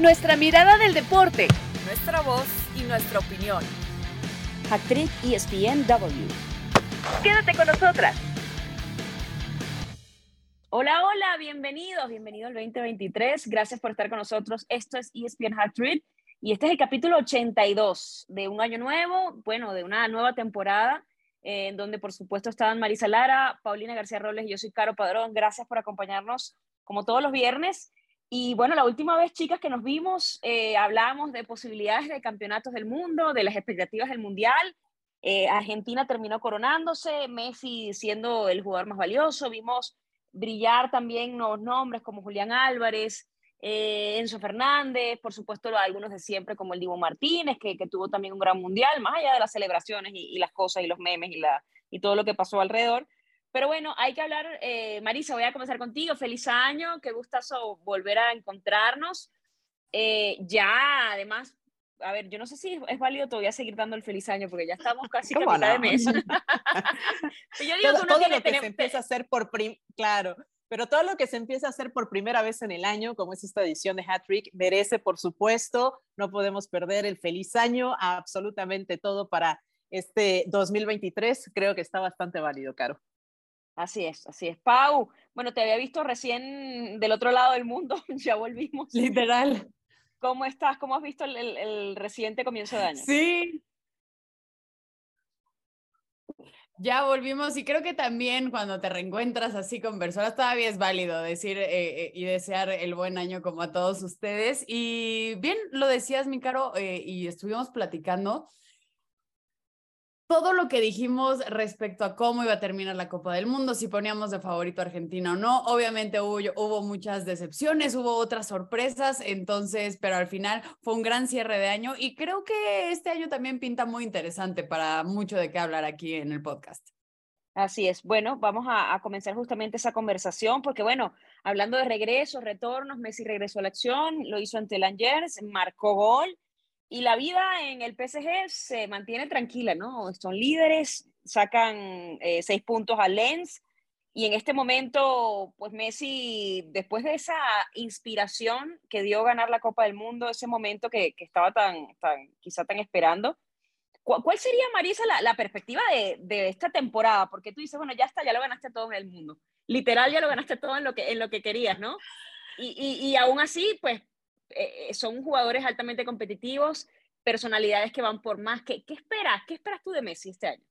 Nuestra mirada del deporte. Nuestra voz y nuestra opinión. Actriz ESPNW. Quédate con nosotras. Hola, hola, bienvenidos, bienvenido al 2023. Gracias por estar con nosotros. Esto es ESPN Hat y este es el capítulo 82 de un año nuevo, bueno, de una nueva temporada, eh, en donde por supuesto estaban Marisa Lara, Paulina García Robles y yo soy Caro Padrón. Gracias por acompañarnos como todos los viernes. Y bueno, la última vez, chicas, que nos vimos, eh, hablamos de posibilidades de campeonatos del mundo, de las expectativas del Mundial. Eh, Argentina terminó coronándose, Messi siendo el jugador más valioso. Vimos brillar también nuevos nombres como Julián Álvarez, eh, Enzo Fernández, por supuesto algunos de siempre como el Divo Martínez, que, que tuvo también un gran mundial, más allá de las celebraciones y, y, las cosas y los memes y, la, y todo lo que pasó alrededor. Pero bueno, hay que hablar, eh, Marisa, voy a comenzar contigo. Feliz año, qué gustazo volver a encontrarnos. Eh, ya, además, a ver, yo no sé si es válido todavía seguir dando el feliz año, porque ya estamos casi a mitad no? de mes. yo digo todo, que todo lo que tener... se empieza a hacer por prim... claro, pero todo lo que se empieza a hacer por primera vez en el año, como es esta edición de Hat Trick, merece, por supuesto, no podemos perder el feliz año, absolutamente todo para este 2023, creo que está bastante válido, Caro. Así es, así es. Pau, bueno, te había visto recién del otro lado del mundo, ya volvimos. Literal. ¿Cómo estás? ¿Cómo has visto el, el, el reciente comienzo de año? Sí, ya volvimos y creo que también cuando te reencuentras así con personas todavía es válido decir eh, eh, y desear el buen año como a todos ustedes. Y bien, lo decías, mi caro, eh, y estuvimos platicando todo lo que dijimos respecto a cómo iba a terminar la Copa del Mundo, si poníamos de favorito a Argentina o no. Obviamente hubo, muchas decepciones, hubo otras sorpresas, entonces, pero al final fue un gran cierre de año y creo que este año también pinta muy interesante para mucho de qué hablar aquí en el podcast. Así es. Bueno, vamos a, a comenzar justamente esa conversación porque, bueno, hablando de regresos, retornos, Messi regresó a la acción, lo hizo ante el Angers, marcó gol y la vida en el PSG se mantiene tranquila, ¿no? Son líderes, sacan eh, seis puntos a Lens y en este momento, pues Messi, después de esa inspiración que dio ganar la Copa del Mundo, ese momento que, que estaba tan, tan, quizá tan esperando, ¿cuál sería, Marisa, la, la perspectiva de, de, esta temporada? Porque tú dices, bueno, ya está, ya lo ganaste todo en el mundo. Literal, ya lo ganaste todo en lo que, en lo que querías, ¿no? Y, y, y aún así, pues eh, son jugadores altamente competitivos, personalidades que van por más. ¿Qué, ¿Qué, esperas? ¿Qué esperas tú de Messi este año?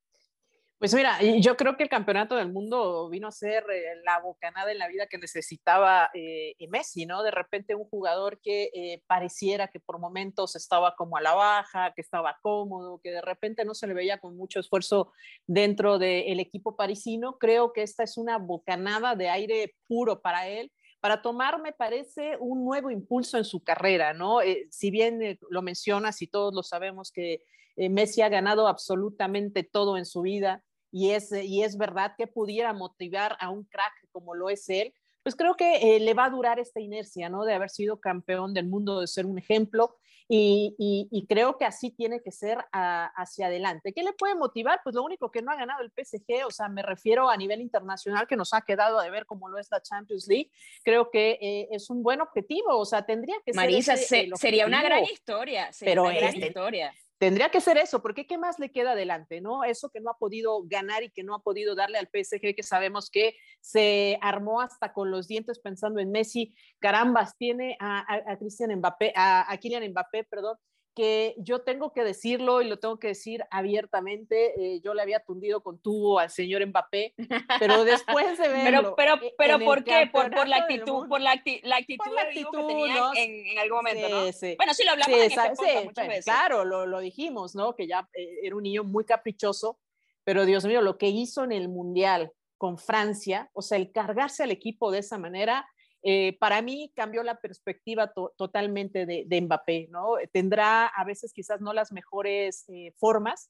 Pues mira, yo creo que el campeonato del mundo vino a ser eh, la bocanada en la vida que necesitaba eh, Messi, ¿no? De repente un jugador que eh, pareciera que por momentos estaba como a la baja, que estaba cómodo, que de repente no se le veía con mucho esfuerzo dentro del equipo parisino. Creo que esta es una bocanada de aire puro para él para tomar, me parece, un nuevo impulso en su carrera, ¿no? Eh, si bien eh, lo mencionas y todos lo sabemos que eh, Messi ha ganado absolutamente todo en su vida y es, y es verdad que pudiera motivar a un crack como lo es él, pues creo que le va a durar esta inercia, ¿no? De haber sido campeón del mundo, de ser un ejemplo y, y, y, creo que así tiene que ser a, hacia adelante. ¿Qué le puede motivar? Pues lo único que no ha ganado el PSG, o sea, me refiero a nivel internacional, que nos ha quedado de ver cómo lo es la Champions League. Creo que eh, es un buen objetivo, o sea, tendría que Marisa, ser. Marisa, se, sería una gran historia. Sería pero una gran este, historia. Tendría que ser eso, porque ¿qué más le queda adelante? ¿no? Eso que no ha podido ganar y que no ha podido darle al PSG, que sabemos que se armó hasta con los dientes pensando en Messi. Carambas, tiene a, a, a Cristian Mbappé, a, a Kylian Mbappé, perdón, que yo tengo que decirlo y lo tengo que decir abiertamente, eh, yo le había tundido con tubo al señor Mbappé, pero después de verlo... pero, pero, pero ¿por qué? Por, por, la actitud, por la, acti la actitud, por la actitud que tenía ¿no? en, en, algún momento, sí, ¿no? Sí. Bueno, sí lo hablamos sí, en este podcast muchas veces. Claro, lo, lo, dijimos, ¿no? Que ya eh, era un niño muy caprichoso, pero Dios mío, lo que hizo en el Mundial con Francia, o sea, el cargarse al equipo de esa manera, eh, para mí cambió la perspectiva to totalmente de, de, Mbappé, ¿no? Tendrá a veces quizás no las mejores eh, formas,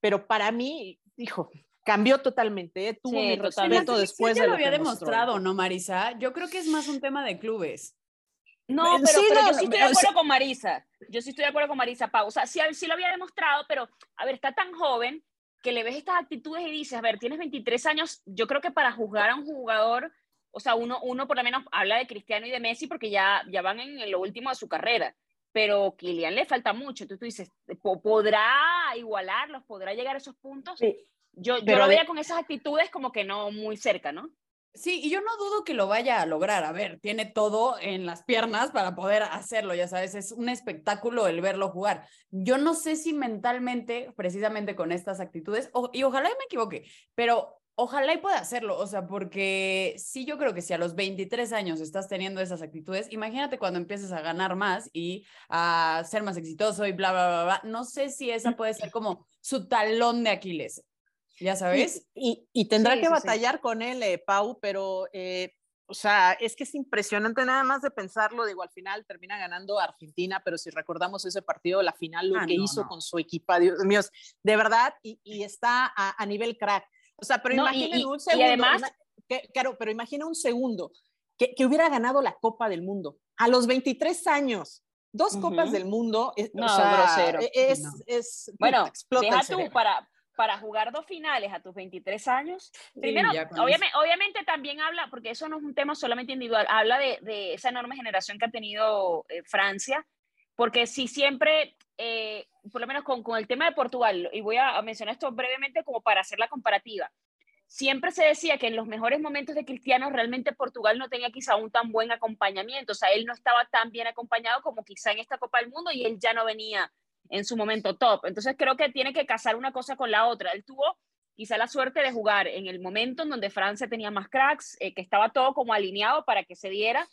pero para mí, hijo, cambió totalmente, ¿eh? tuvo sí, mi respeto después sí, de lo lo había que demostrado, ¿no, Marisa? Yo creo que es más un tema de clubes. No, pero, sí, pero no, yo sí estoy de acuerdo con Marisa. Yo sí estoy de acuerdo con Marisa Pau. O sea, sí, sí lo había demostrado, pero, a ver, está tan joven que le ves estas actitudes y dices, a ver, tienes 23 años, yo creo que para juzgar a un jugador o sea, uno, uno por lo menos habla de Cristiano y de Messi porque ya, ya van en lo último de su carrera, pero Kylian le falta mucho. Entonces tú dices, ¿podrá igualarlos? ¿Podrá llegar a esos puntos? Yo, yo lo veía con esas actitudes como que no muy cerca, ¿no? Sí, y yo no dudo que lo vaya a lograr. A ver, tiene todo en las piernas para poder hacerlo, ya sabes, es un espectáculo el verlo jugar. Yo no sé si mentalmente, precisamente con estas actitudes, y ojalá me equivoque, pero ojalá y pueda hacerlo, o sea, porque sí yo creo que si a los 23 años estás teniendo esas actitudes, imagínate cuando empieces a ganar más y a ser más exitoso y bla, bla, bla, bla. No sé si esa puede ser como su talón de Aquiles. Ya sabes. Y, y, tendrá que batallar con él, eh, Pau, pero, eh, o sea, es que es impresionante nada más de pensarlo. Digo, al final termina ganando Argentina, pero si recordamos ese partido, la final, lo ah, que hizo con su equipa, Dios mío, de verdad, y, y está a, a, nivel crack. O sea, pero imaginen un segundo. además, claro, pero imagina un segundo que, que, hubiera ganado la Copa del Mundo a los 23 años. Dos Copas del Mundo, es, no, grosero. E, es, es, bueno, deja tú para, para jugar dos finales a tus 23 años. Primero, obviamente, obviamente, también habla, porque eso no es un tema solamente individual, habla de, de esa enorme generación que ha tenido eh, Francia, porque si siempre, eh, por lo menos con, con, el tema de Portugal, y voy a, mencionar esto brevemente como para hacer la comparativa, siempre se decía que en los mejores momentos de Cristiano realmente Portugal no tenía quizá un tan buen acompañamiento, o sea, él no estaba tan bien acompañado como quizá en esta Copa del Mundo y él ya no venía en su momento top. Entonces creo que tiene que casar una cosa con la otra. Él tuvo quizá la suerte de jugar en el momento en donde Francia tenía más cracks, eh, que estaba todo como alineado para que se diera.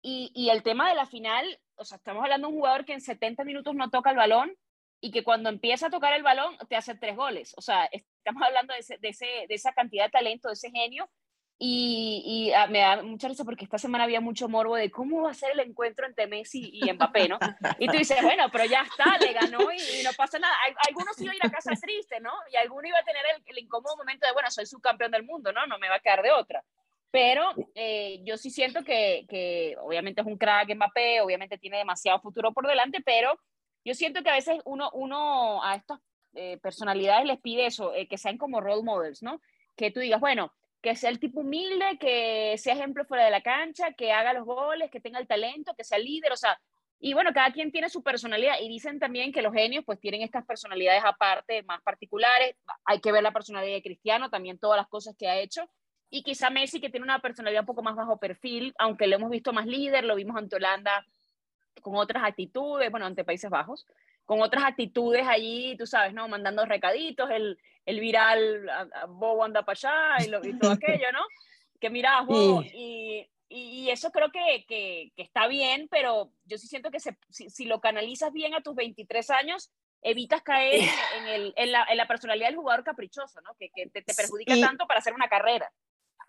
Y, y, el tema de la final, o sea, estamos hablando de un jugador que en 70 minutos no toca el balón y que cuando empieza a tocar el balón te hace tres goles. O sea, estamos hablando de, ese, de, ese, de esa cantidad de talento, de ese genio y, y ah, me da mucha risa porque esta semana había mucho morbo de cómo va a ser el encuentro entre Messi y Mbappé, ¿no? Y tú dices, bueno, pero ya está, le ganó y, no pasa nada. Algunos iban a ir a casa triste, ¿no? Y alguno iba a tener el, incómodo momento de, bueno, soy subcampeón del mundo, ¿no? No me va a quedar de otra. Pero eh, yo sí siento que, que, obviamente es un crack Mbappé, obviamente tiene demasiado futuro por delante, pero yo siento que a veces uno, uno a estas eh, personalidades les pide eso, eh, que sean como role models, ¿no? Que tú digas, bueno, que sea el tipo humilde, que sea ejemplo fuera de la cancha, que haga los goles, que tenga el talento, que sea líder, o sea, y bueno, cada quien tiene su personalidad y dicen también que los genios pues tienen estas personalidades aparte, más particulares, hay que ver la personalidad de Cristiano, también todas las cosas que ha hecho, y quizá Messi que tiene una personalidad un poco más bajo perfil, aunque lo hemos visto más líder, lo vimos ante Holanda con otras actitudes, bueno, ante Países Bajos, con otras actitudes allí, tú sabes, ¿no? Mandando recaditos, el, el viral, Bobo anda para allá y, lo, y todo aquello, ¿no? Que mira, Bobo, y, y, eso creo que, que, que, está bien, pero yo sí siento que se, si, lo canalizas bien a tus 23 años, evitas caer en, el, en, la, en la, personalidad del jugador caprichoso, ¿no? Que, que te, te perjudica tanto para hacer una carrera.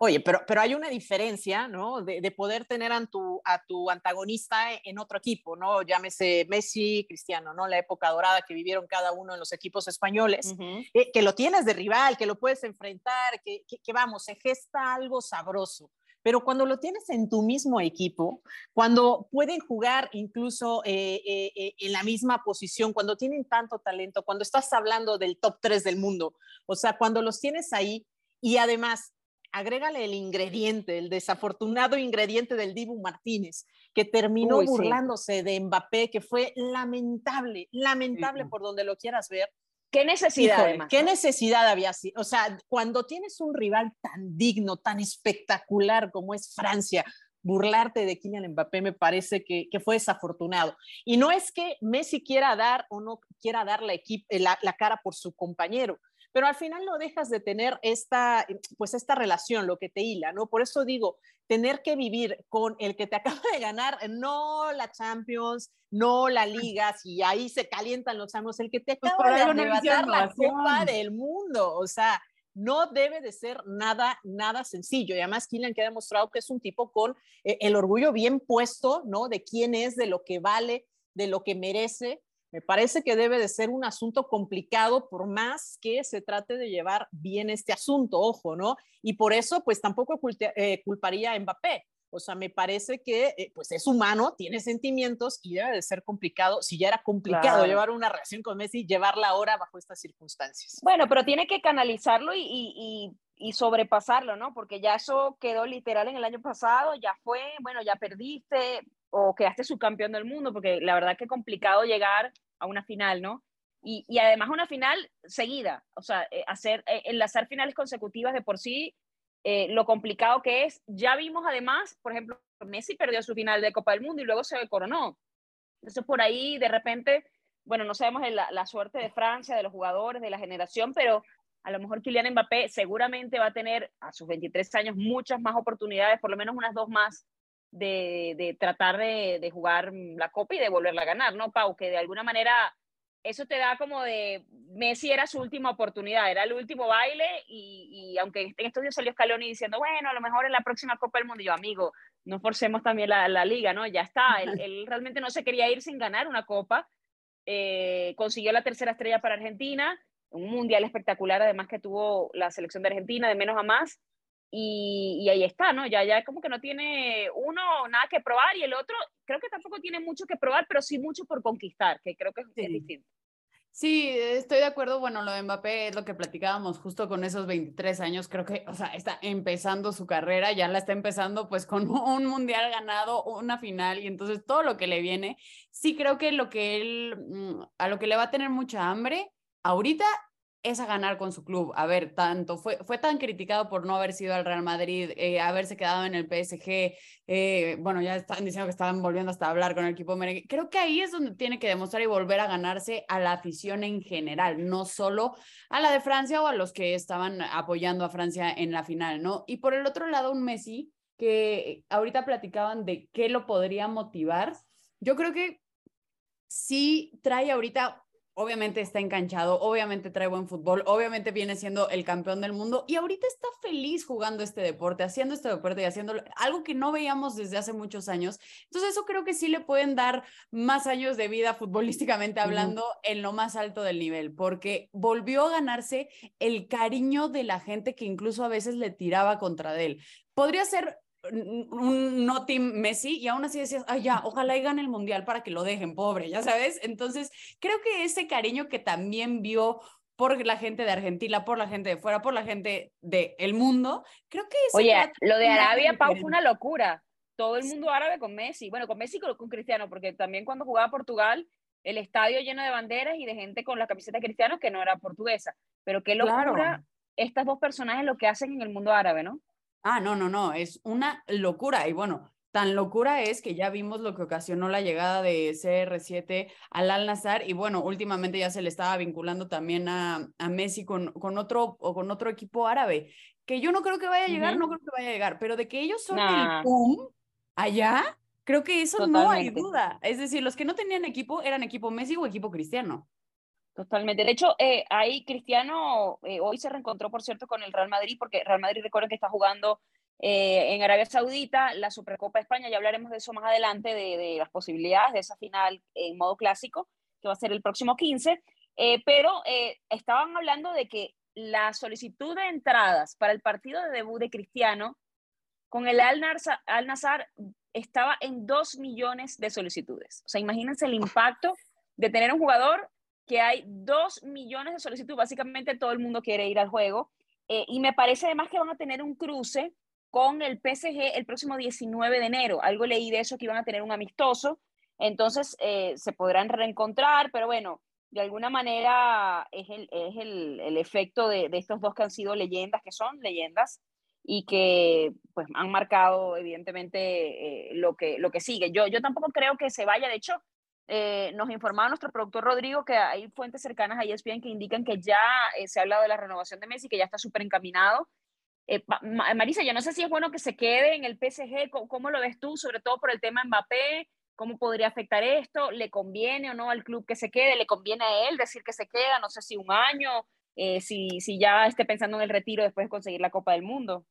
Oye, pero, pero hay una diferencia, ¿no? De, de poder tener a tu, a tu antagonista en otro equipo, ¿no? Llámese Messi, Cristiano, ¿no? La época dorada que vivieron cada uno en los equipos españoles, eh, que lo tienes de rival, que lo puedes enfrentar, que, que, vamos, se gesta algo sabroso. Pero cuando lo tienes en tu mismo equipo, cuando pueden jugar incluso eh, eh, en la misma posición, cuando tienen tanto talento, cuando estás hablando del top 3 del mundo, o sea, cuando los tienes ahí y además agrégale el ingrediente, el desafortunado ingrediente del Dibu Martínez, que terminó burlándose de Mbappé, que fue lamentable, lamentable por donde lo quieras ver. ¿Qué necesidad? ¿Qué necesidad había? O sea, cuando tienes un rival tan digno, tan espectacular como es Francia, burlarte de Kylian Mbappé me parece que, que, fue desafortunado. Y no es que Messi quiera dar o no quiera dar la, la, la cara por su compañero, pero al final no dejas de tener esta, pues esta relación, lo que te hila, ¿no? Por eso digo, tener que vivir con el que te acaba de ganar, no la Champions, no la Liga, si ahí se calientan los amos, el que te pues acaba de arrebatar la Copa del Mundo, o sea, no debe de ser nada, nada sencillo. Y además Kylian que ha demostrado que es un tipo con eh, el orgullo bien puesto, ¿no? De quién es, de lo que vale, de lo que merece. Me parece que debe de ser un asunto complicado por más que se trate de llevar bien este asunto, ojo, ¿no? Y por eso, pues tampoco eh, culparía a Mbappé. O sea, me parece que eh, pues es humano, tiene sentimientos y debe de ser complicado. Si ya era complicado llevar una relación con Messi, llevarla ahora bajo estas circunstancias. Bueno, pero tiene que canalizarlo y, y, y, sobrepasarlo, ¿no? Porque ya eso quedó literal en el año pasado, ya fue, bueno, ya perdiste o quedaste subcampeón del mundo, porque la verdad que complicado llegar a una final, ¿no? Y, y, además una final seguida, o sea, eh, hacer, eh, enlazar finales consecutivas de por sí eh, lo complicado que es. Ya vimos además, por ejemplo, Messi perdió su final de Copa del Mundo y luego se coronó. Entonces por ahí de repente, bueno, no sabemos la, la suerte de Francia, de los jugadores, de la generación, pero a lo mejor Kylian Mbappé seguramente va a tener a sus 23 años muchas más oportunidades, por lo menos unas dos más, de, de tratar de, de, jugar la Copa y de volverla a ganar, ¿no, Pau? Que de alguna manera eso te da como de Messi era su última oportunidad, era el último baile y, aunque en estos días salió Scaloni diciendo, bueno, a lo mejor en la próxima Copa del Mundo, yo amigo, no forcemos también la, la liga, ¿no? Ya está, él, realmente no se quería ir sin ganar una Copa, eh, consiguió la tercera estrella para Argentina, un mundial espectacular además que tuvo la selección de Argentina de menos a más y, ahí está, ¿no? Ya, ya como que no tiene uno nada que probar y el otro creo que tampoco tiene mucho que probar, pero sí mucho por conquistar, que creo que es, distinto. Sí, estoy de acuerdo. Bueno, lo de Mbappé es lo que platicábamos justo con esos 23 años. Creo que, o sea, está empezando su carrera, ya la está empezando pues con un mundial ganado, una final y entonces todo lo que le viene. Sí, creo que lo que él, mm, a lo que le va a tener mucha hambre ahorita es a ganar con su club. A ver, tanto fue, fue tan criticado por no haber sido al Real Madrid, eh, haberse quedado en el PSG. Eh, bueno, ya están diciendo que estaban volviendo hasta a hablar con el equipo merengue. Creo que ahí es donde tiene que demostrar y volver a ganarse a la afición en general, no solo a la de Francia o a los que estaban apoyando a Francia en la final, ¿no? Y por el otro lado, un Messi que ahorita platicaban de qué lo podría motivar. Yo creo que sí trae ahorita obviamente está enganchado, obviamente trae buen fútbol, obviamente viene siendo el campeón del mundo y ahorita está feliz jugando este deporte, haciendo este deporte y haciendo algo que no veíamos desde hace muchos años. Entonces eso creo que sí le pueden dar más años de vida futbolísticamente hablando en lo más alto del nivel, porque volvió a ganarse el cariño de la gente que incluso a veces le tiraba contra él. Podría ser un no team Messi y aún así decías, ay ya, ojalá y gane el mundial para que lo dejen pobre, ya sabes. Entonces, creo que ese cariño que también vio por la gente de Argentina, por la gente de fuera, por la gente del el mundo, creo que Oye, lo de Arabia, Pau, fue una locura. Todo el mundo árabe con Messi. Bueno, con Messi y con, Cristiano, porque también cuando jugaba Portugal, el estadio lleno de banderas y de gente con la camiseta de Cristiano que no era portuguesa. Pero qué locura estas dos personajes lo que hacen en el mundo árabe, ¿no? Ah, no, no, no, es una locura. Y bueno, tan locura es que ya vimos lo que ocasionó la llegada de CR7 al Al Nazar y bueno, últimamente ya se le estaba vinculando también a, a Messi con, con, otro, o con otro equipo árabe, que yo no creo que vaya a llegar, no creo que vaya a llegar, pero de que ellos son el boom allá, creo que eso no hay duda. Es decir, los que no tenían equipo eran equipo Messi o equipo Cristiano. Totalmente. De hecho, eh, ahí Cristiano eh, hoy se reencontró, por cierto, con el Real Madrid, porque Real Madrid recuerden que está jugando eh, en Arabia Saudita la Supercopa de España. Ya hablaremos de eso más adelante, de, las posibilidades de esa final en modo clásico, que va a ser el próximo 15. pero estaban hablando de que la solicitud de entradas para el partido de debut de Cristiano con el Al-Nazar estaba en 2 millones de solicitudes. O sea, imagínense el impacto de tener un jugador que hay dos millones de solicitudes, básicamente todo el mundo quiere ir al juego, eh, y me parece además que van a tener un cruce con el PSG el próximo 19 de enero. Algo leí de eso, que iban a tener un amistoso, entonces eh, se podrán reencontrar, pero bueno, de alguna manera es el, es el, el efecto de, de, estos dos que han sido leyendas, que son leyendas, y que pues han marcado evidentemente eh, lo, que, lo que sigue. Yo, yo tampoco creo que se vaya, de hecho, eh, nos informaba nuestro productor Rodrigo que hay fuentes cercanas a ESPN que indican que ya eh, se ha hablado de la renovación de Messi, que ya está súper encaminado. Eh, Marisa, yo no sé si es bueno que se quede en el PSG, ¿Cómo, lo ves tú? Sobre todo por el tema Mbappé, ¿cómo podría afectar esto? ¿Le conviene o no al club que se quede? ¿Le conviene a él decir que se queda? No sé si un año, si, si ya esté pensando en el retiro después de conseguir la Copa del Mundo.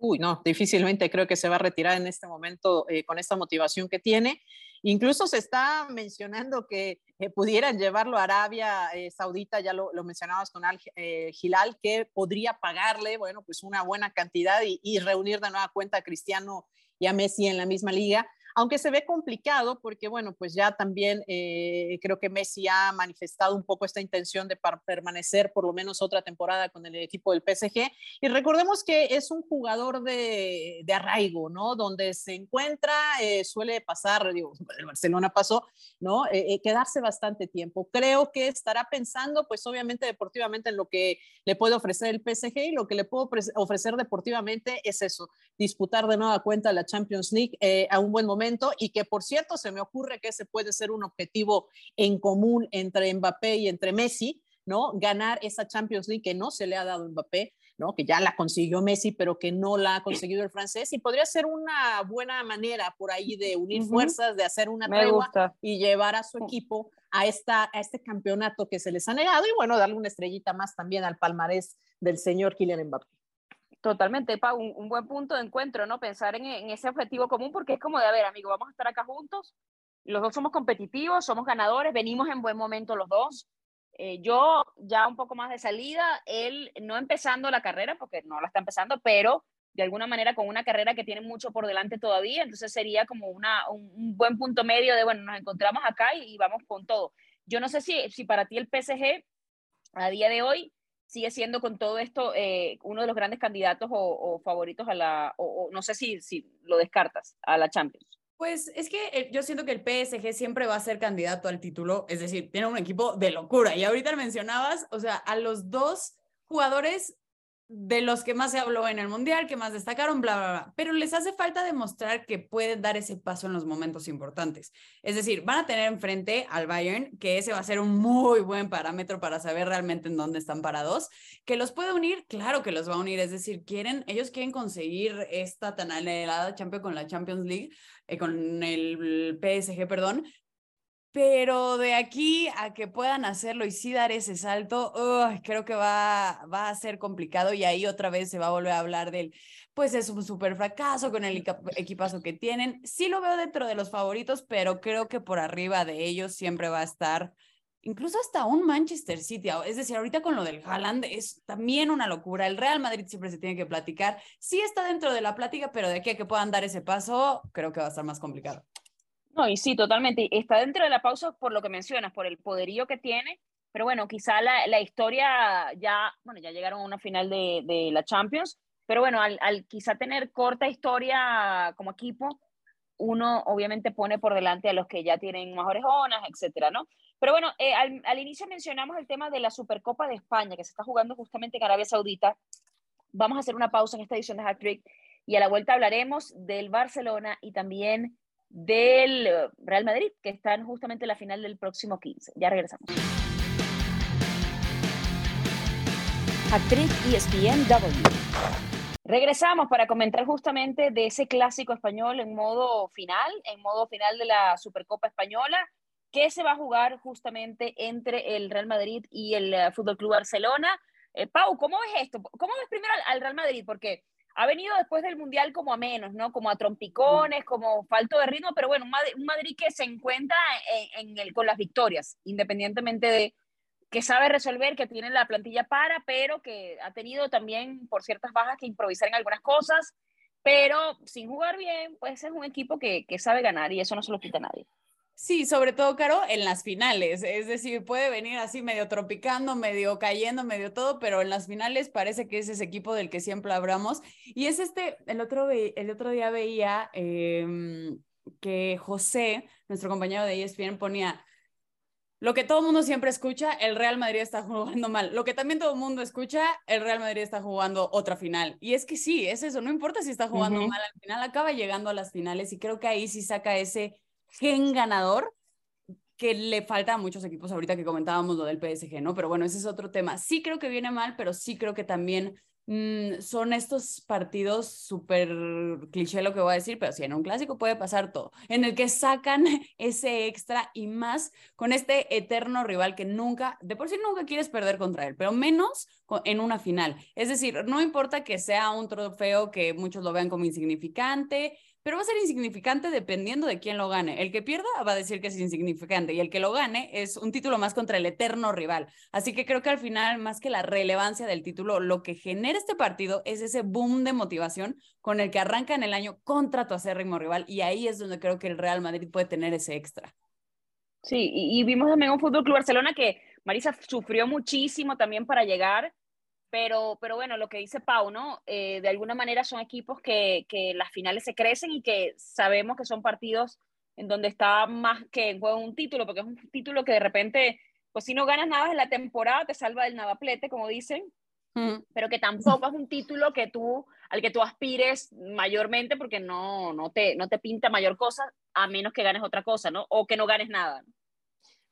Uy, no, difícilmente creo que se va a retirar en este momento con esta motivación que tiene. Incluso se está mencionando que eh, pudieran llevarlo a Arabia eh, Saudita, ya lo, mencionabas con Al eh, Gilal, que podría pagarle, bueno, pues una buena cantidad y, reunir de nueva cuenta a Cristiano y a Messi en la misma liga aunque se ve complicado porque, bueno, pues ya también eh, creo que Messi ha manifestado un poco esta intención de permanecer por lo menos otra temporada con el equipo del PSG. Y recordemos que es un jugador de, de arraigo, ¿no? Donde se encuentra, eh, suele pasar, digo, el Barcelona pasó, ¿no? Eh, quedarse bastante tiempo. Creo que estará pensando, pues obviamente deportivamente en lo que le puede ofrecer el PSG y lo que le puedo ofrecer deportivamente es eso, disputar de nueva cuenta la Champions League a un buen momento y que por cierto se me ocurre que ese puede ser un objetivo en común entre Mbappé y entre Messi, ¿no? Ganar esa Champions League que no se le ha dado a Mbappé, ¿no? Que ya la consiguió Messi, pero que no la ha conseguido el francés y podría ser una buena manera por ahí de unir fuerzas, de hacer una tregua y llevar a su equipo a, esta, a este campeonato que se les ha negado y bueno, darle una estrellita más también al palmarés del señor Kylian Mbappé. Totalmente, Pau, un, buen punto de encuentro, ¿no? Pensar en, ese objetivo común, porque es como de, a ver, amigo, vamos a estar acá juntos, los dos somos competitivos, somos ganadores, venimos en buen momento los dos. Eh, yo ya un poco más de salida, él no empezando la carrera, porque no la está empezando, pero de alguna manera con una carrera que tiene mucho por delante todavía, entonces sería como una, un, buen punto medio de, bueno, nos encontramos acá y, y, vamos con todo. Yo no sé si, si para ti el PSG a día de hoy sigue siendo con todo esto eh, uno de los grandes candidatos o, favoritos a la, o, no sé si, si lo descartas, a la Champions. Pues es que eh, yo siento que el PSG siempre va a ser candidato al título, es decir, tiene un equipo de locura. Y ahorita mencionabas, o sea, a los dos jugadores de los que más se habló en el Mundial, que más destacaron, bla, bla, bla. Pero les hace falta demostrar que pueden dar ese paso en los momentos importantes. Es decir, van a tener enfrente al Bayern, que ese va a ser un muy buen parámetro para saber realmente en dónde están parados. Que los puede unir, claro que los va a unir. Es decir, quieren, ellos quieren conseguir esta tan anhelada Champions con la Champions League, eh, con el PSG, perdón, pero de aquí a que puedan hacerlo y sí dar ese salto, creo que va, va a ser complicado y ahí otra vez se va a volver a hablar del, pues es un súper fracaso con el equipazo que tienen. Sí lo veo dentro de los favoritos, pero creo que por arriba de ellos siempre va a estar incluso hasta un Manchester City. Es decir, ahorita con lo del Haaland es también una locura. El Real Madrid siempre se tiene que platicar. Sí está dentro de la plática, pero de aquí a que puedan dar ese paso, creo que va a estar más complicado. No, y sí, totalmente. Está dentro de la pausa por lo que mencionas, por el poderío que tiene, pero bueno, quizá la, la historia ya, bueno, ya llegaron a una final de, de la Champions, pero bueno, al, quizá tener corta historia como equipo, uno obviamente pone por delante a los que ya tienen más orejonas, etcétera, ¿no? Pero bueno, eh, al, al, inicio mencionamos el tema de la Supercopa de España, que se está jugando justamente en Arabia Saudita. Vamos a hacer una pausa en esta edición de Hat Trick y a la vuelta hablaremos del Barcelona y también del eh, Real Madrid, que están justamente en la final del próximo 15. Ya regresamos. Actriz ESPNW. Regresamos para comentar justamente de ese clásico español en modo final, en modo final de la Supercopa Española, que se va a jugar justamente entre el Real Madrid y el eh, Fútbol Club Barcelona. Eh, Pau, ¿cómo ves esto? ¿Cómo ves primero al Real Madrid? Porque ha venido después del Mundial como a menos, ¿no? Como a trompicones, como falto de ritmo, pero bueno, un Madrid, que se encuentra en, el, con las victorias, independientemente de que sabe resolver, que tiene la plantilla para, pero que ha tenido también por ciertas bajas que improvisar en algunas cosas, pero sin jugar bien, pues es un equipo que, que sabe ganar y eso no se lo quita a nadie. Sí, sobre todo, Caro, en las finales. Es decir, puede venir así medio tropicando, medio cayendo, medio todo, pero en las finales parece que es ese equipo del que siempre hablamos. Y es este, el otro, el otro día veía em, que José, nuestro compañero de ESPN, ponía lo que todo el mundo siempre escucha, el Real Madrid está jugando mal. Lo que también todo el mundo escucha, el Real Madrid está jugando otra final. Y es que sí, es eso, no importa si está jugando mal, al final acaba llegando a las finales y creo que ahí sí saca ese gen ganador que le falta a muchos equipos ahorita que comentábamos lo del PSG, ¿no? Pero bueno, ese es otro tema. Sí creo que viene mal, pero sí creo que también mm, son estos partidos súper cliché lo que voy a decir, pero sí, en un clásico puede pasar todo, en el que sacan ese extra y más con este eterno rival que nunca, de por sí nunca quieres perder contra él, pero menos en una final. Es decir, no importa que sea un trofeo que muchos lo vean como insignificante, pero va a ser insignificante dependiendo de quién lo gane. El que pierda va a decir que es insignificante y el que lo gane es un título más contra el eterno rival. Así que creo que al final, más que la relevancia del título, lo que genera este partido es ese boom de motivación con el que arranca en el año contra tu acérrimo rival y ahí es donde creo que el Real Madrid puede tener ese extra. Sí, y, vimos también un Fútbol Club Barcelona que Marisa sufrió muchísimo también para llegar, pero, pero bueno, lo que dice Pau, ¿no? Eh, de alguna manera son equipos que, que las finales se crecen y que sabemos que son partidos en donde está más que en juego un título, porque es un título que de repente, pues si no ganas nada en la temporada, te salva del navaplete, como dicen, pero que tampoco es un título que tú, al que tú aspires mayormente porque no, no, te, no te pinta mayor cosa a menos que ganes otra cosa, ¿no? O que no ganes nada.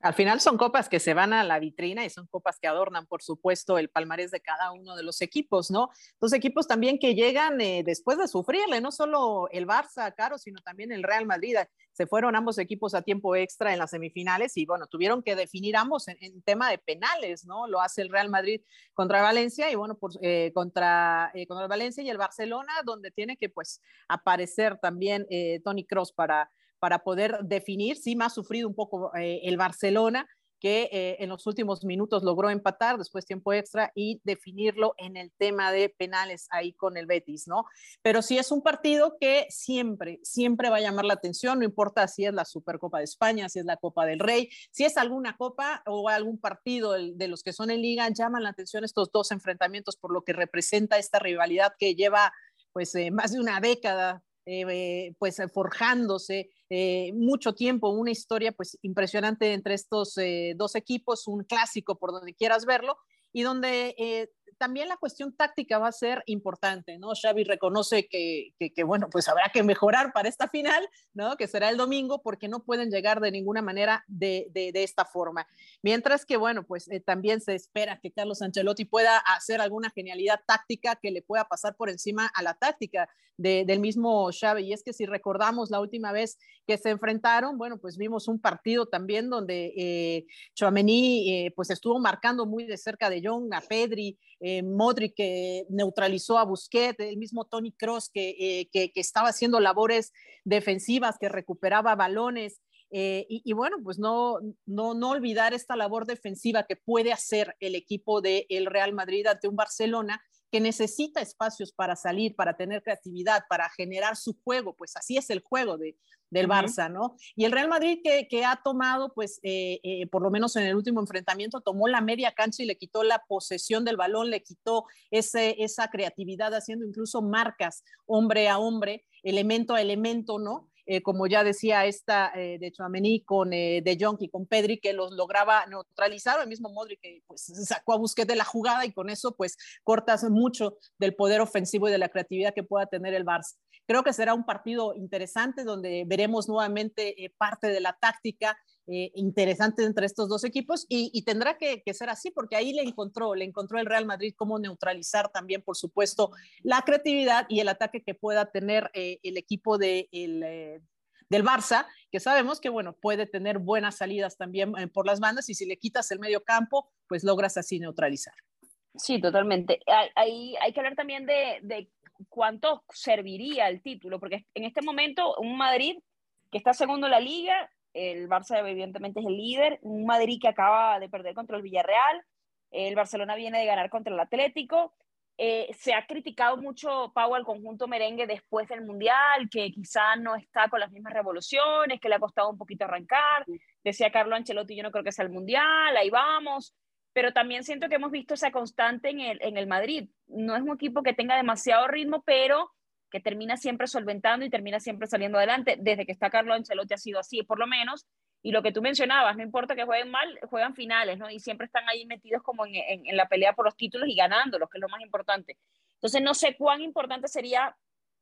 Al final son copas que se van a la vitrina y son copas que adornan, por supuesto, el palmarés de cada uno de los equipos, ¿no? Dos equipos también que llegan eh, después de sufrirle, no solo el Barça, Caro, sino también el Real Madrid. Se fueron ambos equipos a tiempo extra en las semifinales y, bueno, tuvieron que definir ambos en, tema de penales, ¿no? Lo hace el Real Madrid contra Valencia y, bueno, por, eh, contra, eh, contra Valencia y el Barcelona, donde tiene que, pues, aparecer también Tony Cross para para poder definir. Sí, más sufrido un poco eh, el Barcelona, que eh, en los últimos minutos logró empatar, después tiempo extra y definirlo en el tema de penales ahí con el Betis, ¿no? Pero sí es un partido que siempre, siempre va a llamar la atención, no importa si es la Supercopa de España, si es la Copa del Rey, si es alguna copa o algún partido de los que son en liga, llaman la atención estos dos enfrentamientos por lo que representa esta rivalidad que lleva pues eh, más de una década eh, pues eh, forjándose eh, mucho tiempo, una historia pues impresionante entre estos dos equipos, un clásico por donde quieras verlo, y donde también la cuestión táctica va a ser importante, ¿no? Xavi reconoce que, que, bueno, pues habrá que mejorar para esta final, ¿no? Que será el domingo, porque no pueden llegar de ninguna manera de, de, esta forma. Mientras que, bueno, pues eh, también se espera que Carlos Ancelotti pueda hacer alguna genialidad táctica que le pueda pasar por encima a la táctica de, del mismo Xavi. Y es que si recordamos la última vez que se enfrentaron, bueno, pues vimos un partido también donde eh, eh, pues estuvo marcando muy de cerca de John, a Pedri, eh, Modric que neutralizó a Busquets, el mismo Tony Cross eh, que, que, estaba haciendo labores defensivas, que recuperaba balones. Eh, y, bueno, pues no, no, no olvidar esta labor defensiva que puede hacer el equipo del el Real Madrid ante un Barcelona que necesita espacios para salir, para tener creatividad, para generar su juego, pues así es el juego de, del Barça, ¿no? Y el Real Madrid que, que ha tomado, pues, eh, eh, por lo menos en el último enfrentamiento, tomó la media cancha y le quitó la posesión del balón, le quitó ese, esa creatividad, haciendo incluso marcas hombre a hombre, elemento a elemento, ¿no? Eh, como ya decía esta de Chouameni con De Jong y con Pedri, que los lograba neutralizar, el mismo Modric que pues, sacó a Busquets de la jugada y con eso pues cortas mucho del poder ofensivo y de la creatividad que pueda tener el Barça. Creo que será un partido interesante donde veremos nuevamente eh, parte de la táctica eh, interesante entre estos dos equipos y, tendrá que, ser así porque ahí le encontró, le encontró el Real Madrid cómo neutralizar también, por supuesto, la creatividad y el ataque que pueda tener eh, el equipo de, del Barça, que sabemos que, bueno, puede tener buenas salidas también por las bandas y si le quitas el medio campo, pues logras así neutralizar. Sí, totalmente. Hay, hay que hablar también de, de cuánto serviría el título, porque en este momento un Madrid que está segundo en la liga, el Barça evidentemente es el líder, un Madrid que acaba de perder contra el Villarreal, el Barcelona viene de ganar contra el Atlético, eh, se ha criticado mucho Pau al conjunto merengue después del Mundial, que quizá no está con las mismas revoluciones, que le ha costado un poquito arrancar. Decía Carlo Ancelotti, yo no creo que sea el Mundial, ahí vamos pero también siento que hemos visto esa constante en el, en el Madrid. No es un equipo que tenga demasiado ritmo, pero que termina siempre solventando y termina siempre saliendo adelante. Desde que está Carlos Ancelotti ha sido así, por lo menos. Y lo que tú mencionabas, no importa que jueguen mal, juegan finales, ¿no? Y siempre están ahí metidos como en, en, la pelea por los títulos y ganándolos, que es lo más importante. Entonces, no sé cuán importante sería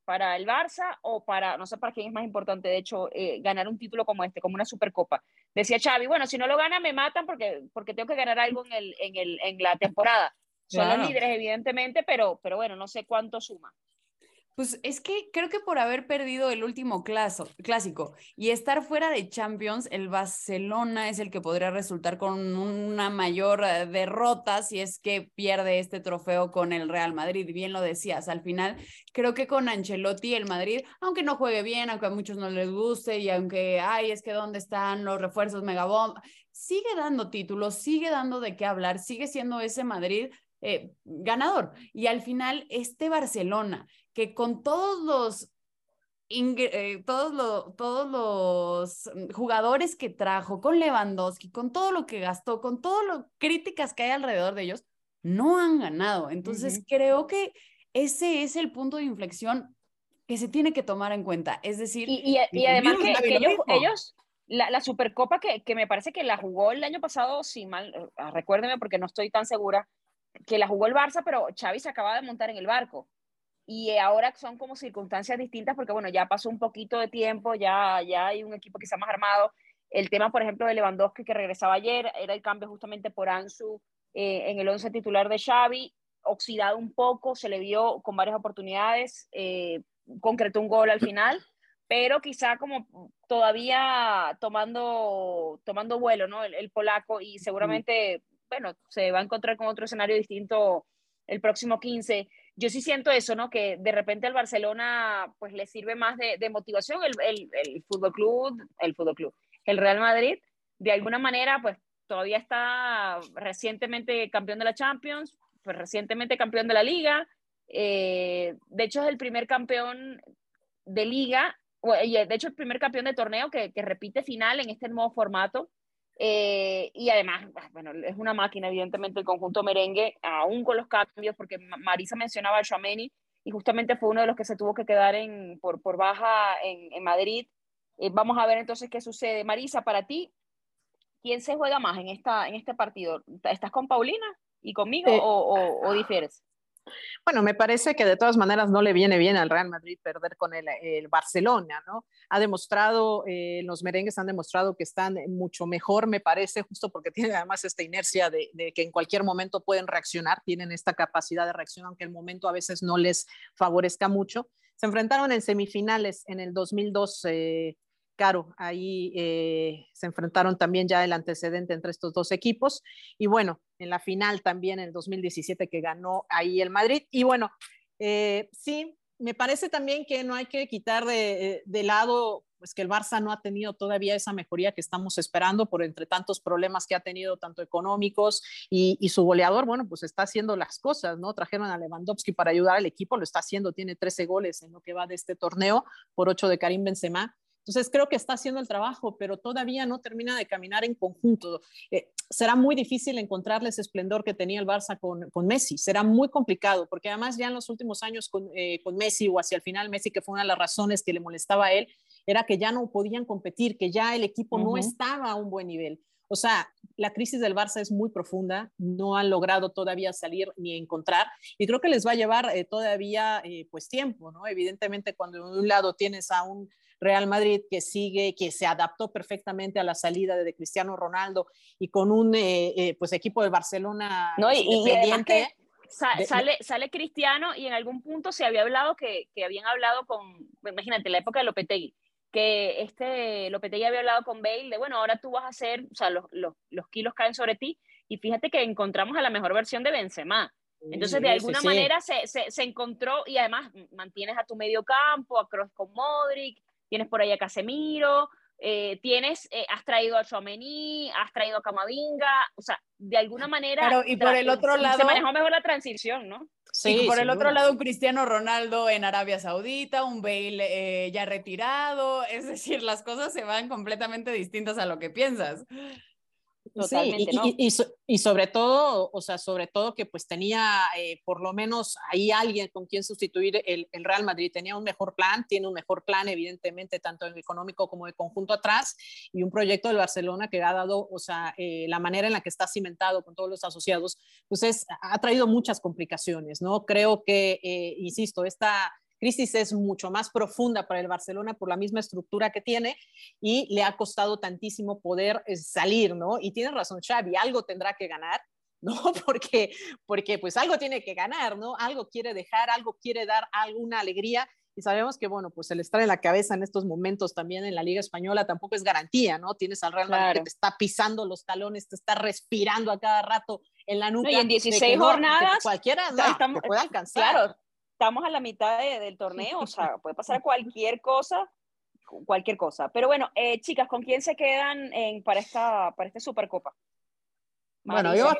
para el Barça o para, no sé para quién es más importante, de hecho, eh, ganar un título como este, como una Supercopa. Decía Xavi, bueno, si no lo gana me matan porque, porque tengo que ganar algo en, el, en, el, en la temporada. Son los líderes, evidentemente, pero, pero bueno, no sé cuánto suma. Pues es que creo que por haber perdido el último clásico y estar fuera de Champions, el Barcelona es el que podría resultar con una mayor eh, derrota si es que pierde este trofeo con el Real Madrid. Bien lo decías, al final creo que con Ancelotti el Madrid, aunque no juegue bien, aunque a muchos no les guste y aunque, ay, es que dónde están los refuerzos megabomb, sigue dando títulos, sigue dando de qué hablar, sigue siendo ese Madrid eh, ganador. Y al final, este Barcelona, que con todos los, eh, todos, todos los mm, jugadores que trajo, con Lewandowski, con todo lo que gastó, con todas las críticas que hay alrededor de ellos, no han ganado. Entonces, creo que ese es el punto de inflexión que se tiene que tomar en cuenta. Es decir, y, además que, ellos, la, Supercopa que, que, me parece que la jugó el año pasado, si mal, recuérdeme porque no estoy tan segura, que la jugó el Barça, pero Xavi se acaba de montar en el barco. Y ahora son como circunstancias distintas porque, bueno, ya pasó un poquito de tiempo, ya, ya hay un equipo que ha más armado. El tema, por ejemplo, de Lewandowski que regresaba ayer, era el cambio justamente por Ansu eh, en el 11 titular de Xavi, oxidado un poco, se le vio con varias oportunidades, eh, concretó un gol al final, pero quizá como todavía tomando, tomando vuelo, ¿no? El, polaco y seguramente bueno, se va a encontrar con otro escenario distinto el próximo 15. Yo sí siento eso, ¿no? Que de repente al Barcelona pues le sirve más de, motivación el, el, el, Fútbol Club, el Fútbol Club, el Real Madrid, de alguna manera pues todavía está recientemente campeón de la Champions, pues recientemente campeón de la Liga, eh, de hecho es el primer campeón de liga, de hecho el primer campeón de torneo que, que repite final en este nuevo formato. Eh, y además, ah, bueno, es una máquina, evidentemente, el conjunto merengue, aún con los cambios, porque Marisa mencionaba a Chouameni y justamente fue uno de los que se tuvo que quedar en, por, por baja en, en Madrid. Eh, vamos a ver entonces qué sucede. Marisa, para ti, ¿quién se juega más en, esta, en este partido? ¿Estás con Paulina y conmigo o, o, o difieres? Bueno, me parece que de todas maneras no le viene bien al Real Madrid perder con el, Barcelona, ¿no? Ha demostrado, eh, los merengues han demostrado que están mucho mejor, me parece, justo porque tienen además esta inercia de, que en cualquier momento pueden reaccionar, tienen esta capacidad de reacción, aunque el momento a veces no les favorezca mucho. Se enfrentaron en semifinales en el 2002 Claro, ahí eh, se enfrentaron también ya el antecedente entre estos dos equipos. Y bueno, en la final también en el 2017 que ganó ahí el Madrid. Y bueno, eh, sí, me parece también que no hay que quitar de, lado pues que el Barça no ha tenido todavía esa mejoría que estamos esperando por entre tantos problemas que ha tenido, tanto económicos y, y, su goleador, bueno, pues está haciendo las cosas, ¿no? Trajeron a Lewandowski para ayudar al equipo, lo está haciendo, tiene 13 goles en lo que va de este torneo por 8 de Karim Benzema. Entonces creo que está haciendo el trabajo, pero todavía no termina de caminar en conjunto. Eh, será muy difícil encontrarle ese esplendor que tenía el Barça con, con Messi. Será muy complicado, porque además ya en los últimos años con, eh, con, Messi o hacia el final Messi, que fue una de las razones que le molestaba a él, era que ya no podían competir, que ya el equipo no estaba a un buen nivel. O sea, la crisis del Barça es muy profunda, no han logrado todavía salir ni encontrar y creo que les va a llevar eh, todavía pues tiempo, ¿no? Evidentemente cuando de un lado tienes a un Real Madrid que sigue, que se adaptó perfectamente a la salida de Cristiano Ronaldo y con un eh, eh, pues equipo de Barcelona no, y, sale, sale Cristiano y en algún punto se había hablado que, que habían hablado con, imagínate, la época de Lopetegui, que este Lopetegui había hablado con Bale de, bueno, ahora tú vas a hacer, o sea, los, los, los kilos caen sobre ti y fíjate que encontramos a la mejor versión de Benzema. Entonces, de alguna manera se, se, se, encontró y además mantienes a tu medio campo, a Kroos con Modric, tienes por ahí a Casemiro, eh, tienes, eh, has traído a Chomení, has traído a Camavinga, o sea, de alguna manera. Claro, y por el otro lado. Se manejó mejor la transición, ¿no? Sí, y por el otro lado, un Cristiano Ronaldo en Arabia Saudita, un Bale eh, ya retirado, es decir, las cosas se van completamente distintas a lo que piensas y, y, sobre todo, o sea, sobre todo que pues tenía eh, por lo menos ahí alguien con quien sustituir el, el, Real Madrid. Tenía un mejor plan, tiene un mejor plan, evidentemente, tanto en económico como de conjunto atrás, y un proyecto del Barcelona que ha dado, o sea, eh, la manera en la que está cimentado con todos los asociados, pues es, ha traído muchas complicaciones, ¿no? Creo que, eh, insisto, esta crisis es mucho más profunda para el Barcelona por la misma estructura que tiene y le ha costado tantísimo poder eh, salir, ¿no? Y tiene razón Xavi, algo tendrá que ganar ¿no? Porque, porque pues algo tiene que ganar, ¿no? Algo quiere dejar, algo quiere dar alguna alegría y sabemos que, bueno, pues el estar en la cabeza en estos momentos también en la Liga Española tampoco es garantía, ¿no? Tienes al Real Madrid que te está pisando los talones, te está respirando a cada rato en la nuca. y en 16 jornadas, cualquiera no, estamos, puede alcanzar. Claro, estamos a la mitad del torneo, o sea, puede pasar cualquier cosa, cualquier cosa. Pero bueno, eh, chicas, ¿con quién se quedan en, para, esta, para esta Supercopa? Bueno, yo voy,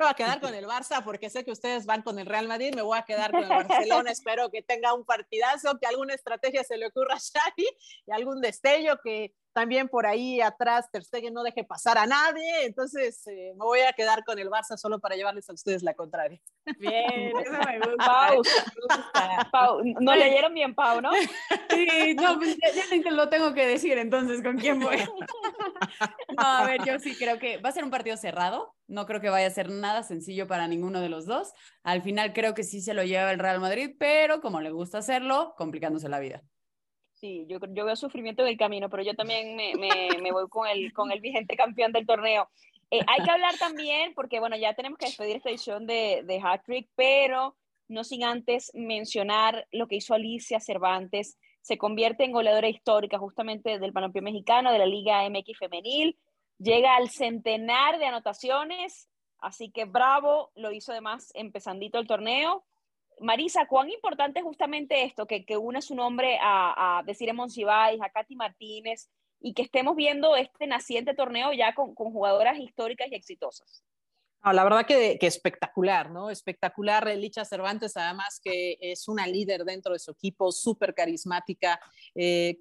a, quedar con el Barça porque sé que ustedes van con el Real Madrid, me voy a quedar con el Barcelona, espero que tenga un partidazo, que alguna estrategia se le ocurra a Xavi y algún destello que también por ahí atrás Ter Stegen no deje pasar a nadie, entonces eh, me voy a quedar con el Barça solo para llevarles a ustedes la contraria. Bien, eso me gusta. Pau, Pau no leyeron bien Pau, ¿no? Sí, no, pues ya, ya, lo tengo que decir entonces con quién voy. No, a ver, yo sí creo que va a ser un partido cerrado, no creo que vaya a ser nada sencillo para ninguno de los dos. Al final creo que sí se lo lleva el Real Madrid, pero como le gusta hacerlo, complicándose la vida. Sí, yo, yo veo sufrimiento en el camino, pero yo también me, me, me voy con el, con el vigente campeón del torneo. Eh, hay que hablar también, porque bueno, ya tenemos que despedir esta edición de, de Hat Trick, pero no sin antes mencionar lo que hizo Alicia Cervantes. Se convierte en goleadora histórica justamente del balompié mexicano, de la Liga MX femenil. Llega al centenar de anotaciones, así que bravo, lo hizo además empezandito el torneo. Marisa, ¿cuán importante es justamente esto, que, que une su nombre a, a Desire Monsiváis, a Katy Martínez, y que estemos viendo este naciente torneo ya con, con jugadoras históricas y exitosas? No, la verdad que, que, espectacular, ¿no? Espectacular. Licha Cervantes, además, que es una líder dentro de su equipo, súper carismática. Eh,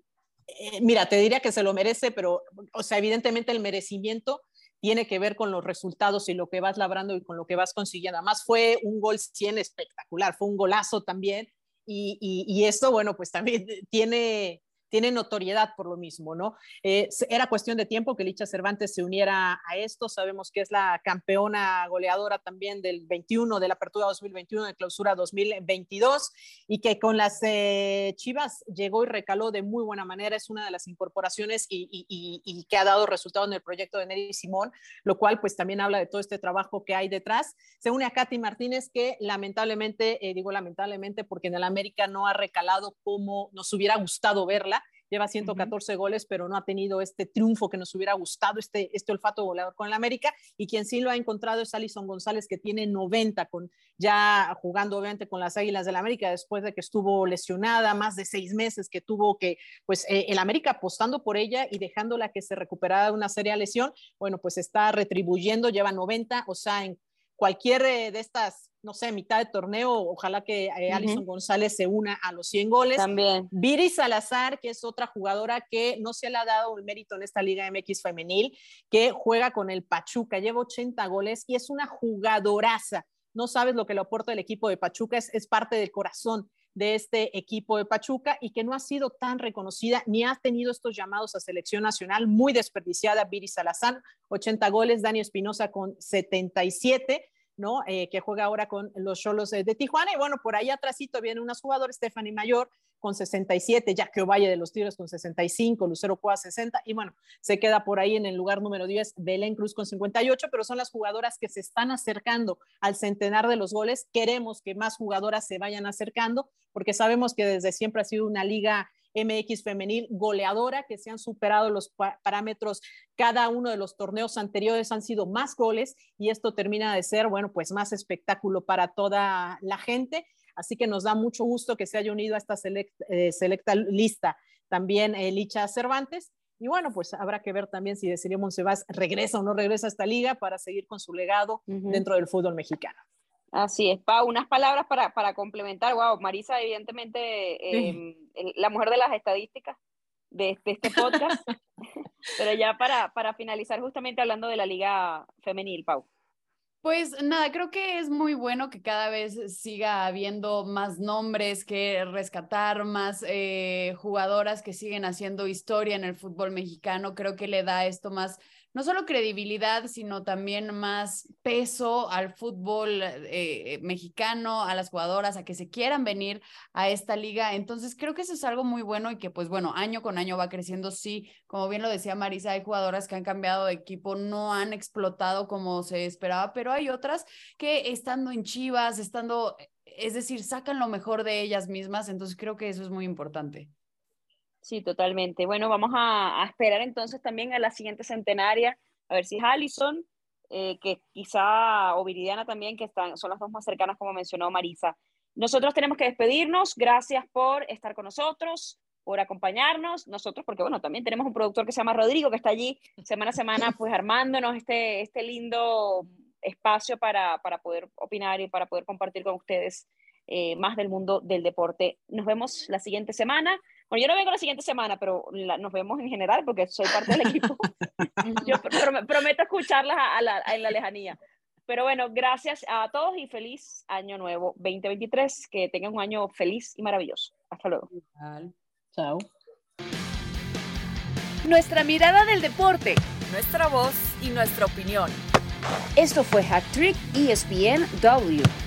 eh, mira, te diría que se lo merece, pero, o sea, evidentemente el merecimiento tiene que ver con los resultados y lo que vas labrando y con lo que vas consiguiendo. Además fue un gol 100 espectacular, fue un golazo también y, y, y esto, bueno, pues también tiene, tiene notoriedad por lo mismo, ¿no? Eh, era cuestión de tiempo que Licha Cervantes se uniera a esto. Sabemos que es la campeona goleadora también del 21, de la apertura 2021, de clausura 2022, y que con las eh, Chivas llegó y recaló de muy buena manera. Es una de las incorporaciones y, y, y, que ha dado resultado en el proyecto de Nelly Simón, lo cual pues también habla de todo este trabajo que hay detrás. Se une a Katy Martínez, que lamentablemente, eh, digo lamentablemente porque en el América no ha recalado como nos hubiera gustado verla lleva 114 uh -huh. goles, pero no ha tenido este triunfo que nos hubiera gustado, este, este olfato goleador con el América, y quien sí lo ha encontrado es Alison González, que tiene 90, con, ya jugando obviamente con las Águilas del América, después de que estuvo lesionada, más de seis meses que tuvo que, pues eh, el América apostando por ella y dejándola que se recuperara de una seria lesión, bueno, pues está retribuyendo, lleva 90, o sea, en cualquier eh, de estas, no sé, mitad de torneo, ojalá que eh, Alison uh -huh. González se una a los 100 goles. También. Viri Salazar, que es otra jugadora que no se le ha dado el mérito en esta Liga MX femenil, que juega con el Pachuca, lleva 80 goles y es una jugadoraza. No sabes lo que le aporta el equipo de Pachuca, es, es parte del corazón de este equipo de Pachuca y que no ha sido tan reconocida ni ha tenido estos llamados a selección nacional, muy desperdiciada Viri Salazar, 80 goles, Dani Espinosa con 77, ¿no? Eh, que juega ahora con los Cholos de, Tijuana. Y bueno, por ahí atrásito viene unas jugadoras, Stephanie Mayor con 67, Jackie Ovalle de los Tigres con 65, Lucero Cuá 60, y bueno, se queda por ahí en el lugar número 10, Belén Cruz con 58, pero son las jugadoras que se están acercando al centenar de los goles. Queremos que más jugadoras se vayan acercando, porque sabemos que desde siempre ha sido una liga MX femenil goleadora, que se han superado los parámetros, cada uno de los torneos anteriores han sido más goles y esto termina de ser, bueno, pues más espectáculo para toda la gente. Así que nos da mucho gusto que se haya unido a esta eh, selecta lista también eh, Licha Cervantes. Y bueno, pues habrá que ver también si Desirio Monsivás regresa o no regresa a esta liga para seguir con su legado uh -huh. dentro del fútbol mexicano. Así es, Pau, unas palabras para, para complementar. Wow, Marisa, evidentemente, eh, sí. la mujer de las estadísticas de, de este podcast. Pero ya para, para finalizar, justamente hablando de la liga femenil, Pau. Pues nada, creo que es muy bueno que cada vez siga habiendo más nombres que rescatar, más eh, jugadoras que siguen haciendo historia en el fútbol mexicano. Creo que le da esto más no solo credibilidad, sino también más peso al fútbol eh, mexicano, a las jugadoras, a que se quieran venir a esta liga. Entonces creo que eso es algo muy bueno y que pues bueno, año con año va creciendo. Sí, como bien lo decía Marisa, hay jugadoras que han cambiado de equipo, no han explotado como se esperaba, pero hay otras que estando en Chivas, estando, es decir, sacan lo mejor de ellas mismas. Entonces creo que eso es muy importante. Sí, totalmente. Bueno, vamos a, esperar entonces también a la siguiente centenaria, a ver si es Allison, eh, que quizá, o Viridiana también, que están, son las dos más cercanas, como mencionó Marisa. Nosotros tenemos que despedirnos. Gracias por estar con nosotros, por acompañarnos. Nosotros, porque bueno, también tenemos un productor que se llama Rodrigo, que está allí semana a semana, pues armándonos este, este lindo espacio para, para poder opinar y para poder compartir con ustedes eh, más del mundo del deporte. Nos vemos la siguiente semana. Bueno, yo no vengo la siguiente semana, pero nos vemos en general porque soy parte del equipo. yo prometo escucharlas a, la, en la lejanía. Pero bueno, gracias a todos y feliz año nuevo 2023. Que tengan un año feliz y maravilloso. Hasta luego. Chao. Nuestra mirada del deporte, nuestra voz y nuestra opinión. Esto fue Hack Trick ESPN W.